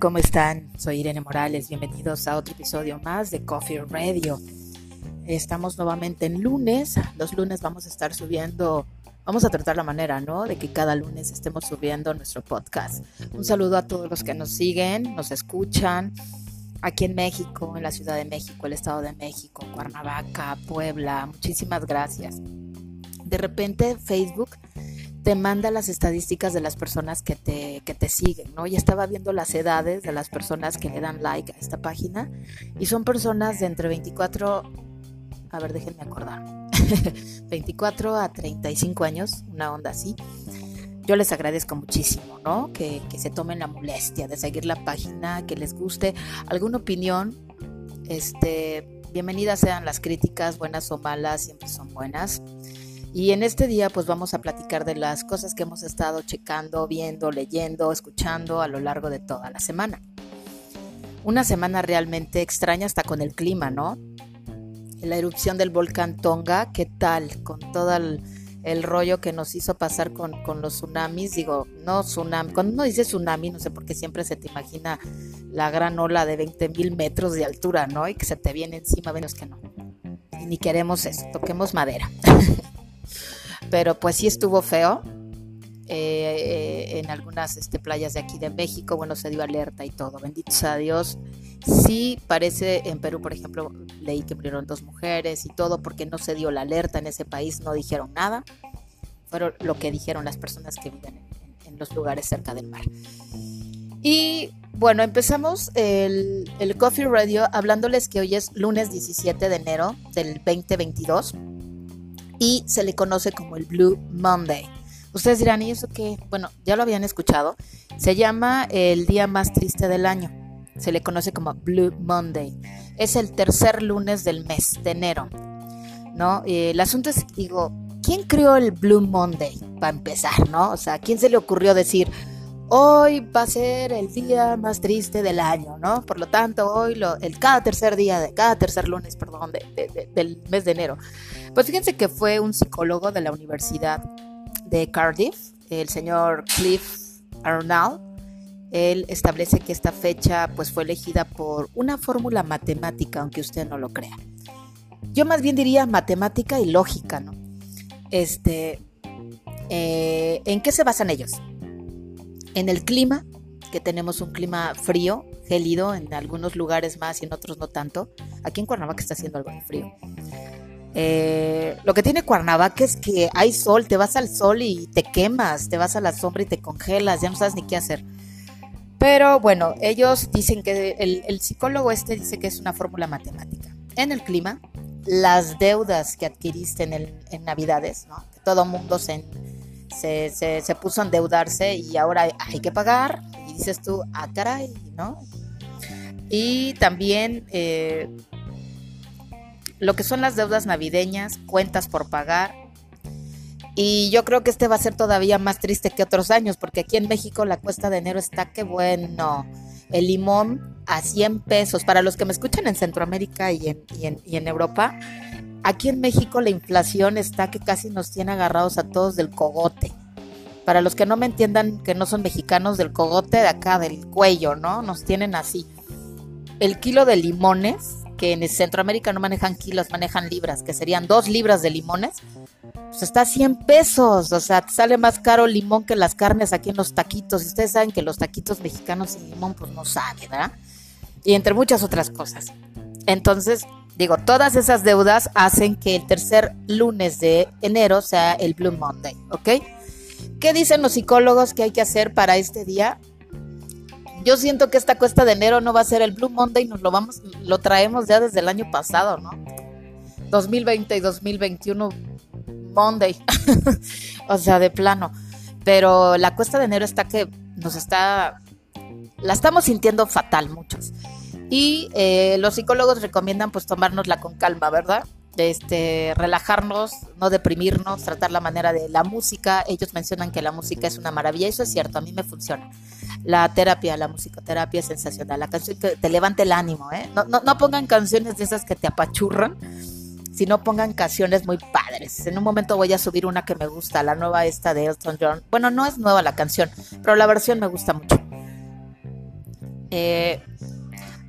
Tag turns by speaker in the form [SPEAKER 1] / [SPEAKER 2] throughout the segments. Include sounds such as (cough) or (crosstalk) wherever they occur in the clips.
[SPEAKER 1] ¿Cómo están? Soy Irene Morales. Bienvenidos a otro episodio más de Coffee Radio. Estamos nuevamente en lunes. Los lunes vamos a estar subiendo, vamos a tratar la manera, ¿no? De que cada lunes estemos subiendo nuestro podcast. Un saludo a todos los que nos siguen, nos escuchan. Aquí en México, en la Ciudad de México, el Estado de México, Cuernavaca, Puebla. Muchísimas gracias. De repente Facebook te manda las estadísticas de las personas que te, que te siguen, ¿no? Y estaba viendo las edades de las personas que le dan like a esta página y son personas de entre 24, a ver, déjenme acordar, (laughs) 24 a 35 años, una onda así. Yo les agradezco muchísimo, ¿no? Que, que se tomen la molestia de seguir la página, que les guste alguna opinión, este, bienvenidas sean las críticas, buenas o malas, siempre son buenas. Y en este día pues vamos a platicar de las cosas que hemos estado checando, viendo, leyendo, escuchando a lo largo de toda la semana. Una semana realmente extraña hasta con el clima, ¿no? La erupción del volcán Tonga, ¿qué tal? Con todo el, rollo que nos hizo pasar con, los tsunamis, digo, no tsunami, cuando uno dice tsunami, no sé por qué siempre se te imagina la gran ola de 20 mil metros de altura, ¿no? Y que se te viene encima, menos que no. Y ni queremos eso, toquemos madera. (laughs) pero pues sí estuvo feo. Eh, en algunas este, playas de aquí de México, bueno, se dio alerta y todo, benditos a Dios. Sí parece, en Perú, por ejemplo, leí que murieron dos mujeres y todo porque no se dio la alerta en ese país, no dijeron nada. Fueron lo que dijeron las personas que viven en, los lugares cerca del mar. Y bueno, empezamos el Coffee Radio hablándoles que hoy es lunes 17 de enero del 2022 y se le conoce como el Blue Monday. Ustedes dirán, ¿y eso qué? Bueno, ya lo habían escuchado. Se llama el día más triste del año. Se le conoce como Blue Monday. Es el tercer lunes del mes de enero. ¿No? el asunto es, digo, ¿quién creó el Blue Monday? Para empezar, ¿no? O sea, ¿quién se le ocurrió decir, hoy va a ser el día más triste del año, ¿no? Por lo tanto, hoy, el cada tercer día, de cada tercer lunes, perdón, del mes de enero, pues fíjense que fue un psicólogo de la Universidad de Cardiff, el señor Cliff Arnold. Él establece que esta fecha pues fue elegida por una fórmula matemática, aunque usted no lo crea. Yo más bien diría matemática y lógica, ¿no? Este, eh, ¿en qué se basan ellos? En el clima, que tenemos un clima frío, gélido en algunos lugares más y en otros no tanto. Aquí en Cuernavaca está haciendo algo de frío. Eh, lo que tiene Cuernavaca es que hay sol, te vas al sol y te quemas, te vas a la sombra y te congelas, ya no sabes ni qué hacer. Pero bueno, ellos dicen que el, psicólogo este dice que es una fórmula matemática. En el clima, las deudas que adquiriste en, Navidades, ¿no? todo mundo se, se, puso a endeudarse y ahora hay que pagar. Y dices tú, ah, caray, ¿no? Y también eh, lo que son las deudas navideñas, cuentas por pagar. Y yo creo que este va a ser todavía más triste que otros años, porque aquí en México la cuesta de enero está que bueno. El limón a 100 pesos. Para los que me escuchan en Centroamérica y en, y en Europa, aquí en México la inflación está que casi nos tiene agarrados a todos del cogote. Para los que no me entiendan que no son mexicanos, del cogote de acá, del cuello, ¿no? Nos tienen así. El kilo de limones que en Centroamérica no manejan kilos, manejan libras, que serían dos libras de limones, pues está a 100 pesos, o sea, sale más caro el limón que las carnes aquí en los taquitos, y ustedes saben que los taquitos mexicanos sin limón pues no saben, ¿verdad? Y entre muchas otras cosas. Entonces, digo, todas esas deudas hacen que el tercer lunes de enero sea el Blue Monday, ¿ok? ¿Qué dicen los psicólogos que hay que hacer para este día? yo siento que esta cuesta de enero no va a ser el Blue Monday, nos lo vamos, lo traemos ya desde el año pasado, ¿no? 2020 y 2021 Monday. (laughs) o sea, de plano. Pero la cuesta de enero está que nos está. La estamos sintiendo fatal muchos. Y eh, los psicólogos recomiendan pues tomárnosla con calma, ¿verdad? Este, relajarnos, no deprimirnos, tratar la manera de la música. Ellos mencionan que la música es una maravilla, eso es cierto, a mí me funciona la terapia, la musicoterapia es sensacional. La canción que te levante el ánimo, ¿eh? No, no, no pongan canciones de esas que te apachurran, sino pongan canciones muy padres. En un momento voy a subir una que me gusta, la nueva esta de Elton John. Bueno, no es nueva la canción, pero la versión me gusta mucho. Eh,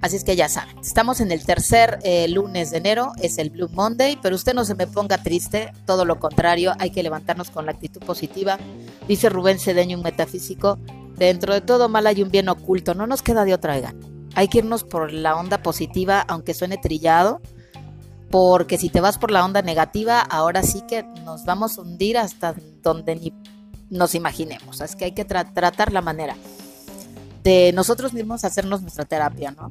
[SPEAKER 1] así es que ya saben, estamos en el tercer eh, lunes de enero, es el Blue Monday, pero usted no se me ponga triste, todo lo contrario, hay que levantarnos con la actitud positiva. Dice Rubén Cedeño, un metafísico, dentro de todo mal hay un bien oculto, no nos queda de otra, gana. Hay que irnos por la onda positiva, aunque suene trillado, porque si te vas por la onda negativa, ahora sí que nos vamos a hundir hasta donde ni nos imaginemos. Es que hay que tratar la manera de nosotros mismos hacernos nuestra terapia, ¿no?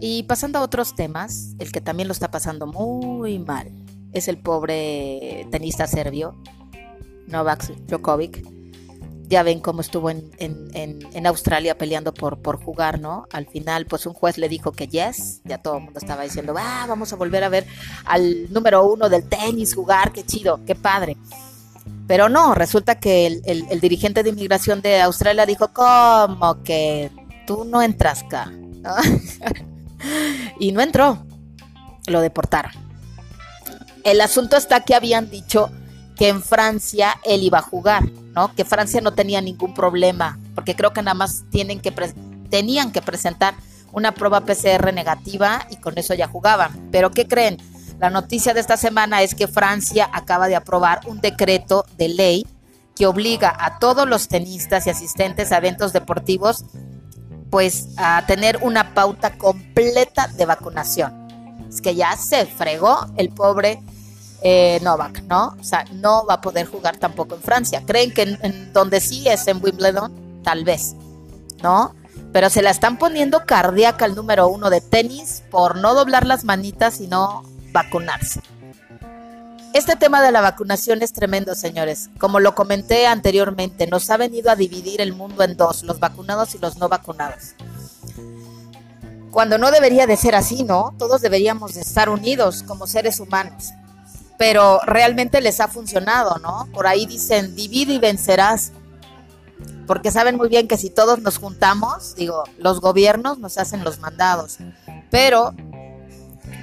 [SPEAKER 1] Y pasando a otros temas, el que también lo está pasando muy mal es el pobre tenista serbio, Novak Djokovic. Ya ven cómo estuvo en, en, Australia peleando por, por jugar, ¿no? Al final, pues un juez le dijo que yes, ya todo el mundo estaba diciendo, ah, vamos a volver a ver al número uno del tenis jugar, qué chido, qué padre. Pero no, resulta que el, dirigente de inmigración de Australia dijo, ¿cómo que tú no entras acá? (laughs) y no entró, lo deportaron. El asunto está que habían dicho que en Francia él iba a jugar, ¿no? Que Francia no tenía ningún problema, porque creo que nada más tienen que tenían que presentar una prueba PCR negativa y con eso ya jugaban. Pero ¿qué creen? La noticia de esta semana es que Francia acaba de aprobar un decreto de ley que obliga a todos los tenistas y asistentes a eventos deportivos pues a tener una pauta completa de vacunación. Es que ya se fregó el pobre eh, Novak, ¿no? O sea, no va a poder jugar tampoco en Francia. ¿Creen que en, donde sí es en Wimbledon? Tal vez, ¿no? Pero se la están poniendo cardíaca el número uno de tenis por no doblar las manitas y no vacunarse. Este tema de la vacunación es tremendo, señores. Como lo comenté anteriormente, nos ha venido a dividir el mundo en dos, los vacunados y los no vacunados. Cuando no debería de ser así, ¿no? Todos deberíamos de estar unidos como seres humanos. Pero realmente les ha funcionado, ¿no? Por ahí dicen, divide y vencerás. Porque saben muy bien que si todos nos juntamos, digo, los gobiernos nos hacen los mandados. Pero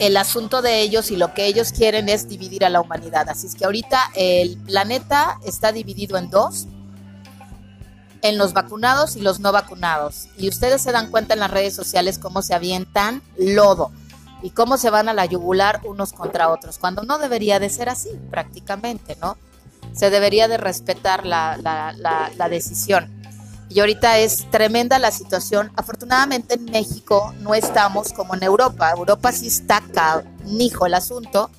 [SPEAKER 1] el asunto de ellos y lo que ellos quieren es dividir a la humanidad. Así es que ahorita el planeta está dividido en dos, en los vacunados y los no vacunados. Y ustedes se dan cuenta en las redes sociales cómo se avientan lodo y cómo se van a la yugular unos contra otros, cuando no debería de ser así prácticamente, ¿no? Se debería de respetar la, la decisión y ahorita es tremenda la situación. Afortunadamente en México no estamos como en Europa. Europa sí está canijo el asunto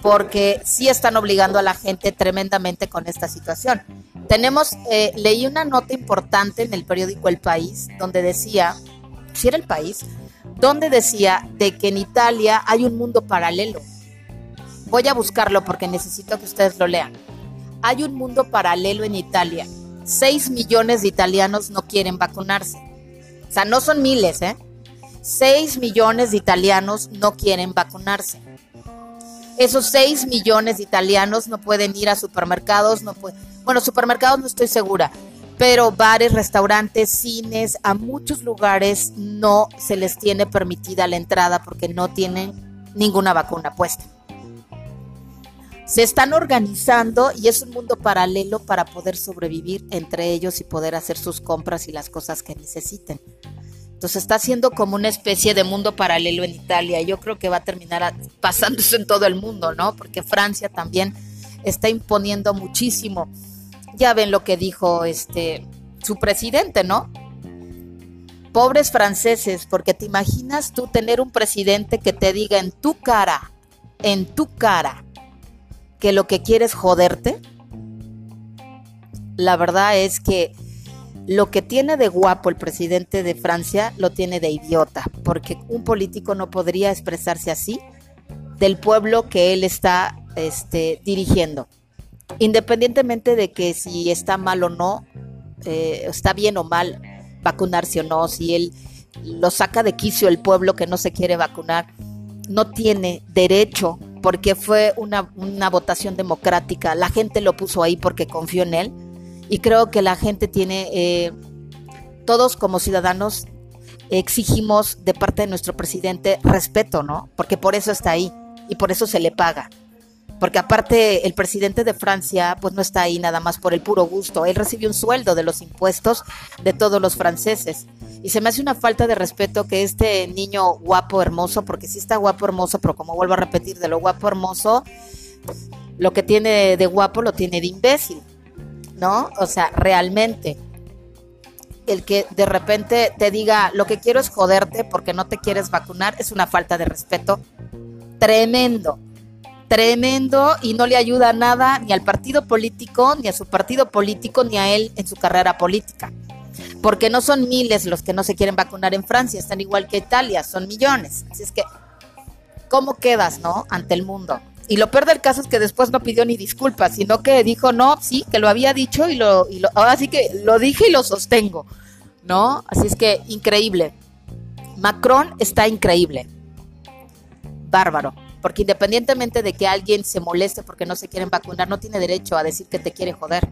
[SPEAKER 1] porque sí están obligando a la gente tremendamente con esta situación. Tenemos, eh, leí una nota importante en el periódico El País donde decía, si era el país, donde decía de que en Italia hay un mundo paralelo. Voy a buscarlo porque necesito que ustedes lo lean. Hay un mundo paralelo en Italia 6 millones de italianos no quieren vacunarse. O sea, no son miles, ¿eh? 6 millones de italianos no quieren vacunarse. Esos 6 millones de italianos no pueden ir a supermercados, no pueden, bueno, supermercados no estoy segura, pero bares, restaurantes, cines, a muchos lugares no se les tiene permitida la entrada porque no tienen ninguna vacuna puesta se están organizando y es un mundo paralelo para poder sobrevivir entre ellos y poder hacer sus compras y las cosas que necesiten. Entonces está siendo como una especie de mundo paralelo en Italia. Yo creo que va a terminar pasándose en todo el mundo, ¿no? Porque Francia también está imponiendo muchísimo. Ya ven lo que dijo este su presidente, ¿no? Pobres franceses, porque te imaginas tú tener un presidente que te diga en tu cara, en tu cara, que lo que quiere es joderte, la verdad es que lo que tiene de guapo el presidente de Francia lo tiene de idiota, porque un político no podría expresarse así del pueblo que él está este, dirigiendo. Independientemente de que si está mal o no, eh, está bien o mal vacunarse o no, si él lo saca de quicio el pueblo que no se quiere vacunar, no tiene derecho porque fue una, votación democrática. La gente lo puso ahí porque confió en él. Y creo que la gente tiene, eh, todos como ciudadanos, exigimos de parte de nuestro presidente respeto, ¿no? Porque por eso está ahí y por eso se le paga. Porque aparte el presidente de Francia pues no está ahí nada más por el puro gusto, él recibe un sueldo de los impuestos de todos los franceses. Y se me hace una falta de respeto que este niño guapo, hermoso, porque sí está guapo, hermoso, pero como vuelvo a repetir, de lo guapo, hermoso, lo que tiene de guapo lo tiene de imbécil, ¿no? O sea, realmente el que de repente te diga lo que quiero es joderte porque no te quieres vacunar es una falta de respeto tremendo tremendo y no le ayuda nada ni al partido político, ni a su partido político, ni a él en su carrera política. Porque no son miles los que no se quieren vacunar en Francia, están igual que Italia, son millones. Así es que, ¿cómo quedas, no? Ante el mundo. Y lo peor del caso es que después no pidió ni disculpas, sino que dijo, no, sí, que lo había dicho y lo, y lo ahora sí que lo dije y lo sostengo, ¿no? Así es que, increíble. Macron está increíble. Bárbaro porque independientemente de que alguien se moleste porque no se quieren vacunar, no tiene derecho a decir que te quiere joder,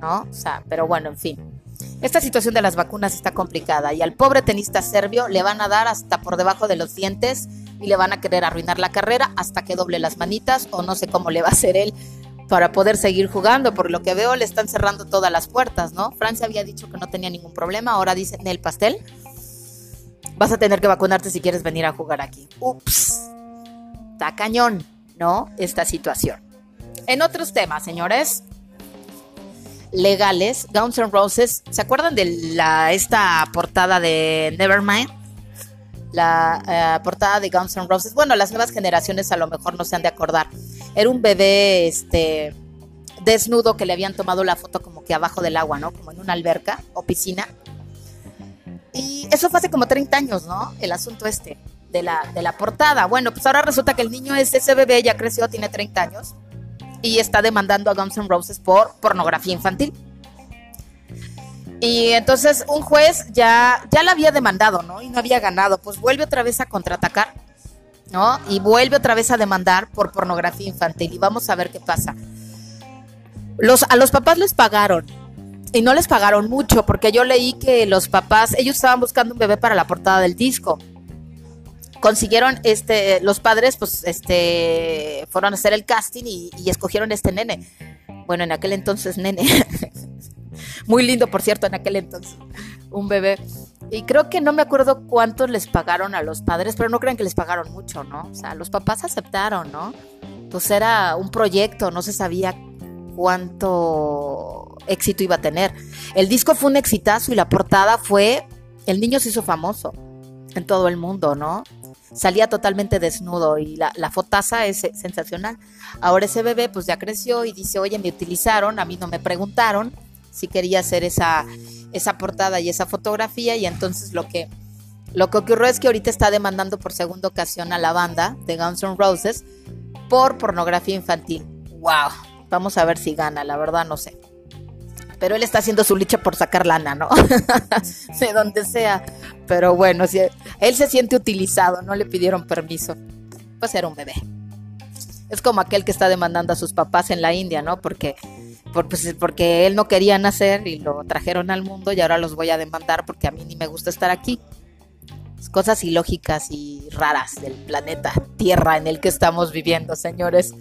[SPEAKER 1] ¿no? O sea, pero bueno, en fin. Esta situación de las vacunas está complicada y al pobre tenista serbio le van a dar hasta por debajo de los dientes y le van a querer arruinar la carrera hasta que doble las manitas o no sé cómo le va a hacer él para poder seguir jugando. Por lo que veo le están cerrando todas las puertas, ¿no? Francia había dicho que no tenía ningún problema, ahora dicen el pastel. Vas a tener que vacunarte si quieres venir a jugar aquí. Ups está cañón, ¿no? Esta situación. En otros temas, señores, legales, Guns N' Roses, ¿se acuerdan de la, esta portada de Nevermind? La eh, portada de Guns N' Roses. Bueno, las nuevas generaciones a lo mejor no se han de acordar. Era un bebé este, desnudo que le habían tomado la foto como que abajo del agua, ¿no? Como en una alberca o piscina. Y eso fue hace como 30 años, ¿no? El asunto este de la, de la portada. Bueno, pues ahora resulta que el niño es ese bebé, ya creció, tiene 30 años y está demandando a Guns N' Roses por pornografía infantil. Y entonces un juez ya, ya la había demandado, ¿no? Y no había ganado. Pues vuelve otra vez a contraatacar, ¿no? Y vuelve otra vez a demandar por pornografía infantil. Y vamos a ver qué pasa. Los, a los papás les pagaron. Y no les pagaron mucho, porque yo leí que los papás, ellos estaban buscando un bebé para la portada del disco consiguieron este los padres pues este fueron a hacer el casting y, escogieron este nene. Bueno en aquel entonces nene. (laughs) Muy lindo por cierto en aquel entonces un bebé. Y creo que no me acuerdo cuánto les pagaron a los padres pero no crean que les pagaron mucho no o sea los papás aceptaron no pues era un proyecto no se sabía cuánto éxito iba a tener. El disco fue un exitazo y la portada fue el niño se hizo famoso en todo el mundo, ¿no? Salía totalmente desnudo y la, fotaza es sensacional. Ahora ese bebé pues ya creció y dice, oye, me utilizaron, a mí no me preguntaron si quería hacer esa, esa portada y esa fotografía y entonces lo que, lo que ocurrió es que ahorita está demandando por segunda ocasión a la banda de Guns N' Roses por pornografía infantil. ¡Wow! Vamos a ver si gana, la verdad no sé pero él está haciendo su lucha por sacar lana, ¿no? (laughs) de donde sea. Pero bueno, si él se siente utilizado, no le pidieron permiso. Pues era un bebé. Es como aquel que está demandando a sus papás en la India, ¿no? Porque, pues, porque él no quería nacer y lo trajeron al mundo y ahora los voy a demandar porque a mí ni me gusta estar aquí. Cosas ilógicas y raras del planeta Tierra en el que estamos viviendo, señores.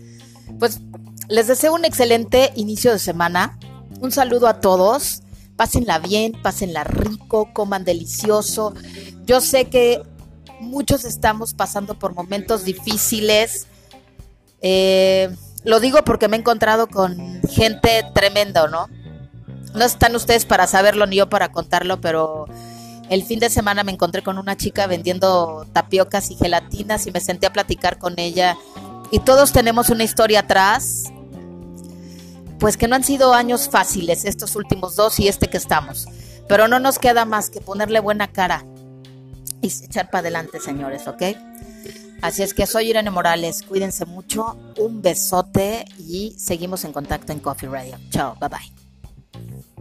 [SPEAKER 1] Pues les deseo un excelente inicio de semana un saludo a todos. Pásenla bien, pásenla rico, coman delicioso. Yo sé que muchos estamos pasando por momentos difíciles. Eh, lo digo porque me he encontrado con gente tremenda, ¿no? No están ustedes para saberlo ni yo para contarlo, pero el fin de semana me encontré con una chica vendiendo tapiocas y gelatinas y me senté a platicar con ella. Y todos tenemos una historia atrás pues que no han sido años fáciles estos últimos dos y este que estamos. Pero no nos queda más que ponerle buena cara y echar para adelante, señores, ¿ok? Así es que soy Irene Morales, cuídense mucho, un besote y seguimos en contacto en Coffee Radio. Chao, bye bye.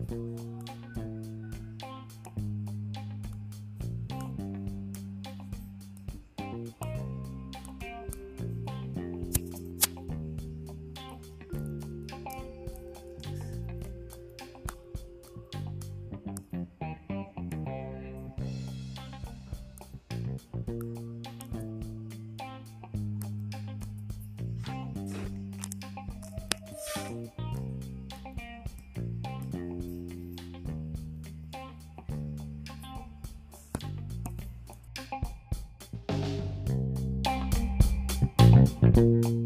[SPEAKER 1] Bye.